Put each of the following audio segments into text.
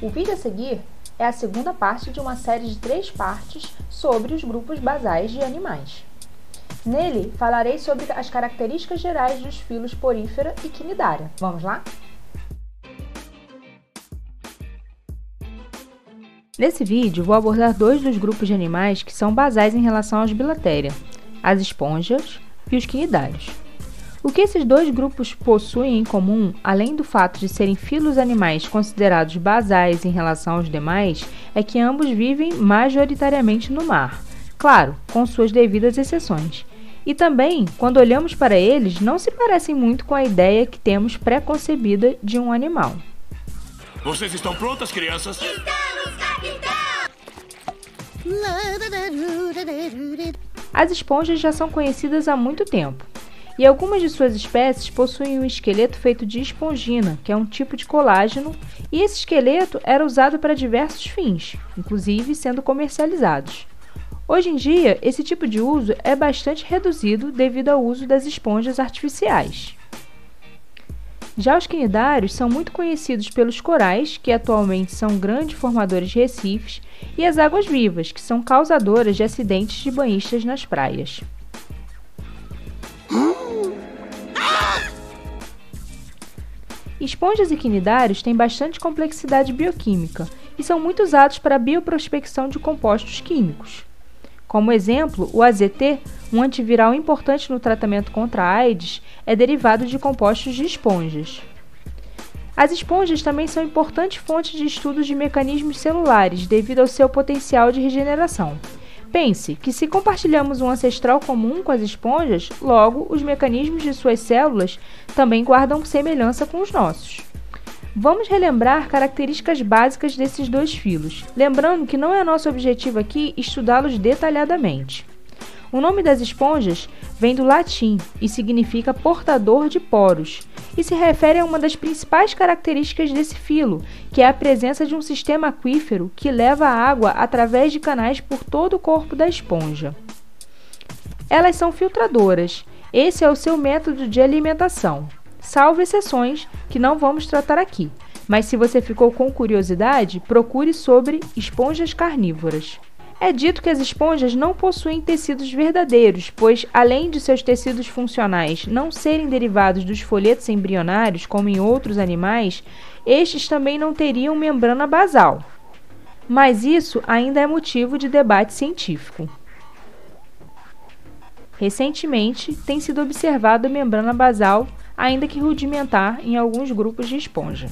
O vídeo a seguir é a segunda parte de uma série de três partes sobre os grupos basais de animais. Nele, falarei sobre as características gerais dos filos porífera e quinidária. Vamos lá? Nesse vídeo, vou abordar dois dos grupos de animais que são basais em relação aos bilatéria, as esponjas e os quinidários. O que esses dois grupos possuem em comum, além do fato de serem filos animais considerados basais em relação aos demais, é que ambos vivem majoritariamente no mar, claro, com suas devidas exceções. E também, quando olhamos para eles, não se parecem muito com a ideia que temos pré-concebida de um animal. Vocês estão prontas, crianças? Estamos, capitão! As esponjas já são conhecidas há muito tempo e algumas de suas espécies possuem um esqueleto feito de espongina, que é um tipo de colágeno, e esse esqueleto era usado para diversos fins, inclusive sendo comercializados. Hoje em dia, esse tipo de uso é bastante reduzido devido ao uso das esponjas artificiais. Já os quinidários são muito conhecidos pelos corais, que atualmente são grandes formadores de recifes, e as águas vivas, que são causadoras de acidentes de banhistas nas praias. Esponjas e quinidários têm bastante complexidade bioquímica e são muito usados para a bioprospecção de compostos químicos. Como exemplo, o AZT, um antiviral importante no tratamento contra a AIDS, é derivado de compostos de esponjas. As esponjas também são importantes fontes de estudos de mecanismos celulares devido ao seu potencial de regeneração. Pense que se compartilhamos um ancestral comum com as esponjas, logo os mecanismos de suas células também guardam semelhança com os nossos. Vamos relembrar características básicas desses dois filos, lembrando que não é nosso objetivo aqui estudá-los detalhadamente. O nome das esponjas vem do latim e significa portador de poros, e se refere a uma das principais características desse filo, que é a presença de um sistema aquífero que leva a água através de canais por todo o corpo da esponja. Elas são filtradoras. Esse é o seu método de alimentação, salvo exceções que não vamos tratar aqui. Mas se você ficou com curiosidade, procure sobre esponjas carnívoras. É dito que as esponjas não possuem tecidos verdadeiros, pois, além de seus tecidos funcionais não serem derivados dos folhetos embrionários, como em outros animais, estes também não teriam membrana basal. Mas isso ainda é motivo de debate científico. Recentemente, tem sido observada a membrana basal, ainda que rudimentar, em alguns grupos de esponja.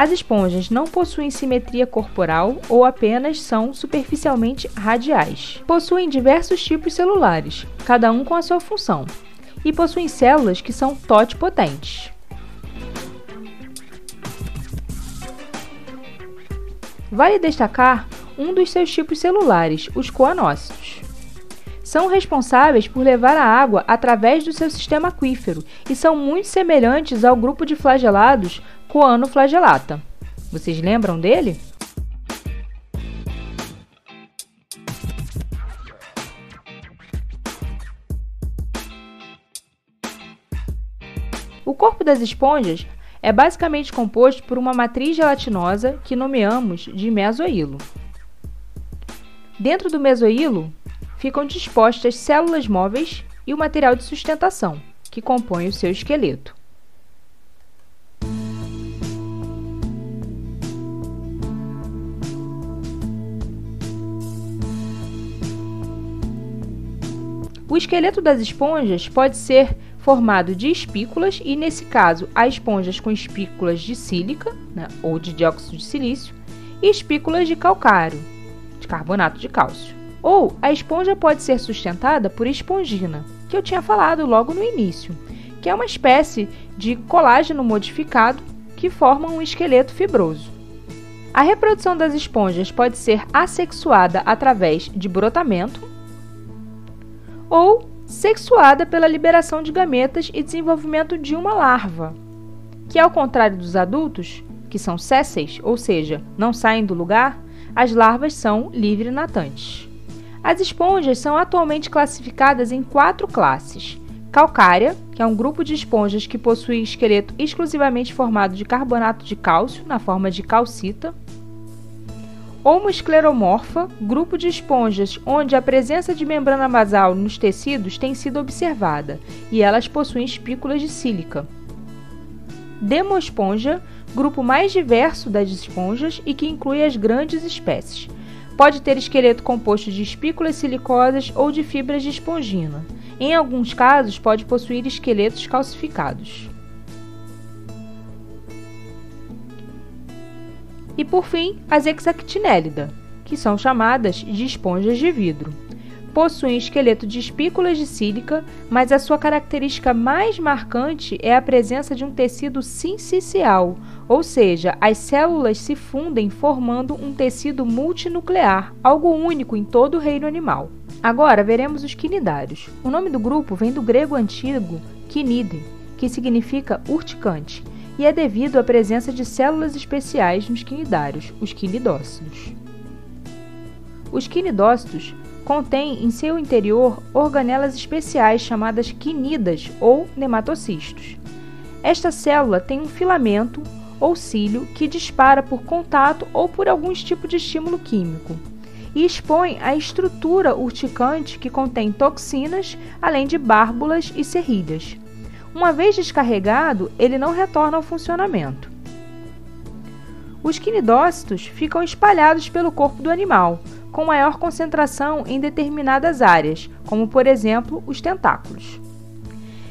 As esponjas não possuem simetria corporal ou apenas são superficialmente radiais. Possuem diversos tipos celulares, cada um com a sua função, e possuem células que são totipotentes. Vale destacar um dos seus tipos celulares, os coanócitos. São responsáveis por levar a água através do seu sistema aquífero e são muito semelhantes ao grupo de flagelados Coano flagelata. Vocês lembram dele? O corpo das esponjas é basicamente composto por uma matriz gelatinosa que nomeamos de mesoílo. Dentro do mesoílo ficam dispostas células móveis e o material de sustentação, que compõe o seu esqueleto. O esqueleto das esponjas pode ser formado de espículas e, nesse caso, há esponjas com espículas de sílica né, ou de dióxido de silício e espículas de calcário, de carbonato de cálcio. Ou a esponja pode ser sustentada por espongina, que eu tinha falado logo no início, que é uma espécie de colágeno modificado que forma um esqueleto fibroso. A reprodução das esponjas pode ser assexuada através de brotamento ou sexuada pela liberação de gametas e desenvolvimento de uma larva, que ao contrário dos adultos, que são sésseis, ou seja, não saem do lugar, as larvas são livre-natantes. As esponjas são atualmente classificadas em quatro classes: calcária, que é um grupo de esponjas que possui esqueleto exclusivamente formado de carbonato de cálcio na forma de calcita, Homoescleromorfa, grupo de esponjas onde a presença de membrana basal nos tecidos tem sido observada, e elas possuem espículas de sílica. Demosponja, grupo mais diverso das esponjas e que inclui as grandes espécies. Pode ter esqueleto composto de espículas silicosas ou de fibras de espongina. Em alguns casos, pode possuir esqueletos calcificados. E por fim, as Hexactinellida, que são chamadas de esponjas de vidro. Possuem esqueleto de espículas de sílica, mas a sua característica mais marcante é a presença de um tecido sincicial, ou seja, as células se fundem formando um tecido multinuclear, algo único em todo o reino animal. Agora veremos os quinidários. O nome do grupo vem do grego antigo quinide, que significa urticante, e é devido à presença de células especiais nos quinidários, os quinidócitos. Os quinidócitos contêm em seu interior organelas especiais chamadas quinidas ou nematocistos. Esta célula tem um filamento ou cílio que dispara por contato ou por algum tipo de estímulo químico e expõe a estrutura urticante que contém toxinas, além de bárbulas e serrilhas. Uma vez descarregado, ele não retorna ao funcionamento. Os quinidócitos ficam espalhados pelo corpo do animal, com maior concentração em determinadas áreas, como por exemplo os tentáculos.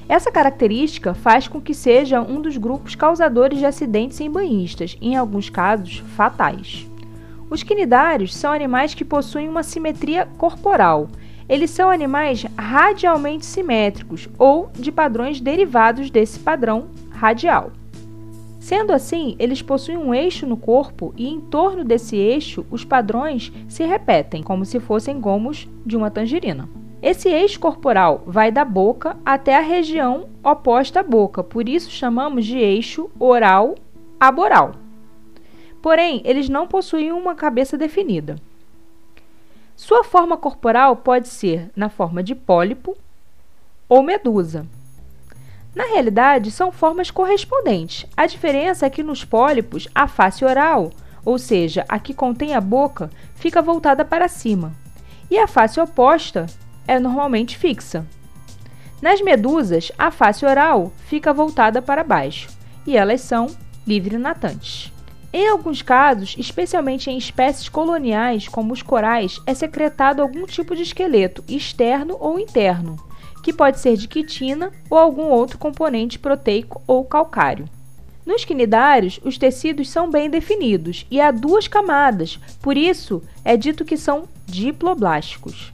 Essa característica faz com que seja um dos grupos causadores de acidentes em banhistas, em alguns casos fatais. Os quinidários são animais que possuem uma simetria corporal eles são animais radialmente simétricos ou de padrões derivados desse padrão radial. Sendo assim, eles possuem um eixo no corpo e em torno desse eixo os padrões se repetem, como se fossem gomos de uma tangerina. Esse eixo corporal vai da boca até a região oposta à boca, por isso chamamos de eixo oral aboral. Porém, eles não possuem uma cabeça definida. Sua forma corporal pode ser na forma de pólipo ou medusa. Na realidade, são formas correspondentes. A diferença é que nos pólipos, a face oral, ou seja, a que contém a boca, fica voltada para cima, e a face oposta é normalmente fixa. Nas medusas, a face oral fica voltada para baixo, e elas são livre-natantes. Em alguns casos, especialmente em espécies coloniais, como os corais, é secretado algum tipo de esqueleto, externo ou interno, que pode ser de quitina ou algum outro componente proteico ou calcário. Nos quinidários, os tecidos são bem definidos e há duas camadas, por isso é dito que são diploblásticos.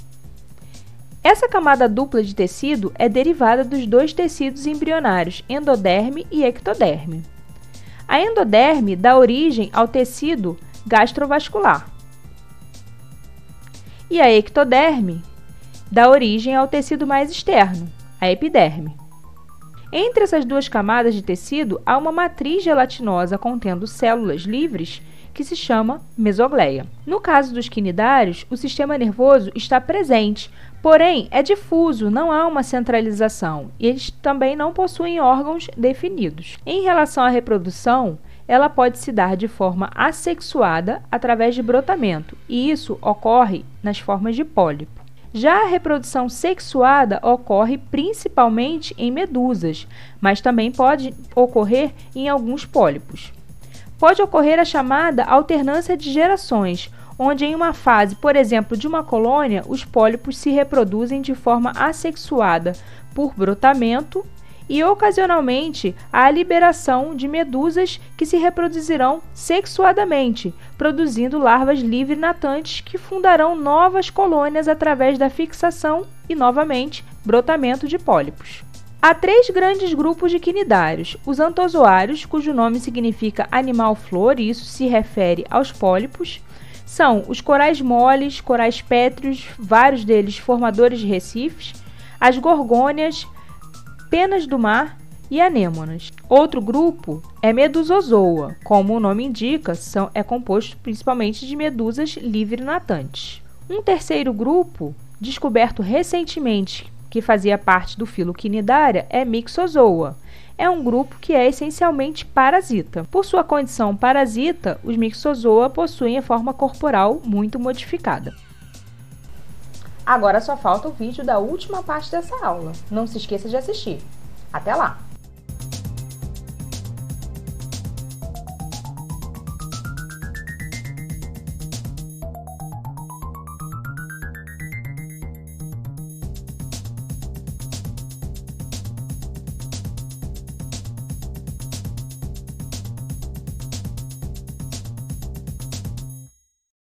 Essa camada dupla de tecido é derivada dos dois tecidos embrionários, endoderme e ectoderme. A endoderme dá origem ao tecido gastrovascular. E a ectoderme dá origem ao tecido mais externo, a epiderme. Entre essas duas camadas de tecido há uma matriz gelatinosa contendo células livres que se chama mesogleia. No caso dos quinidários, o sistema nervoso está presente, porém é difuso, não há uma centralização, e eles também não possuem órgãos definidos. Em relação à reprodução, ela pode se dar de forma assexuada através de brotamento, e isso ocorre nas formas de pólipo. Já a reprodução sexuada ocorre principalmente em medusas, mas também pode ocorrer em alguns pólipos. Pode ocorrer a chamada alternância de gerações, onde em uma fase, por exemplo, de uma colônia, os pólipos se reproduzem de forma assexuada por brotamento e ocasionalmente a liberação de medusas que se reproduzirão sexuadamente, produzindo larvas livre-natantes que fundarão novas colônias através da fixação e novamente brotamento de pólipos. Há três grandes grupos de quinidários: os antozoários, cujo nome significa animal-flor, e isso se refere aos pólipos. São os corais moles, corais pétreos, vários deles formadores de recifes, as gorgônias, penas do mar e anêmonas. Outro grupo é Medusozoa, como o nome indica, são, é composto principalmente de medusas livre-natantes. Um terceiro grupo, descoberto recentemente, que fazia parte do filo quinidária é Mixozoa. é um grupo que é essencialmente parasita. Por sua condição parasita, os Mixozoa possuem a forma corporal muito modificada. Agora só falta o vídeo da última parte dessa aula. Não se esqueça de assistir. Até lá!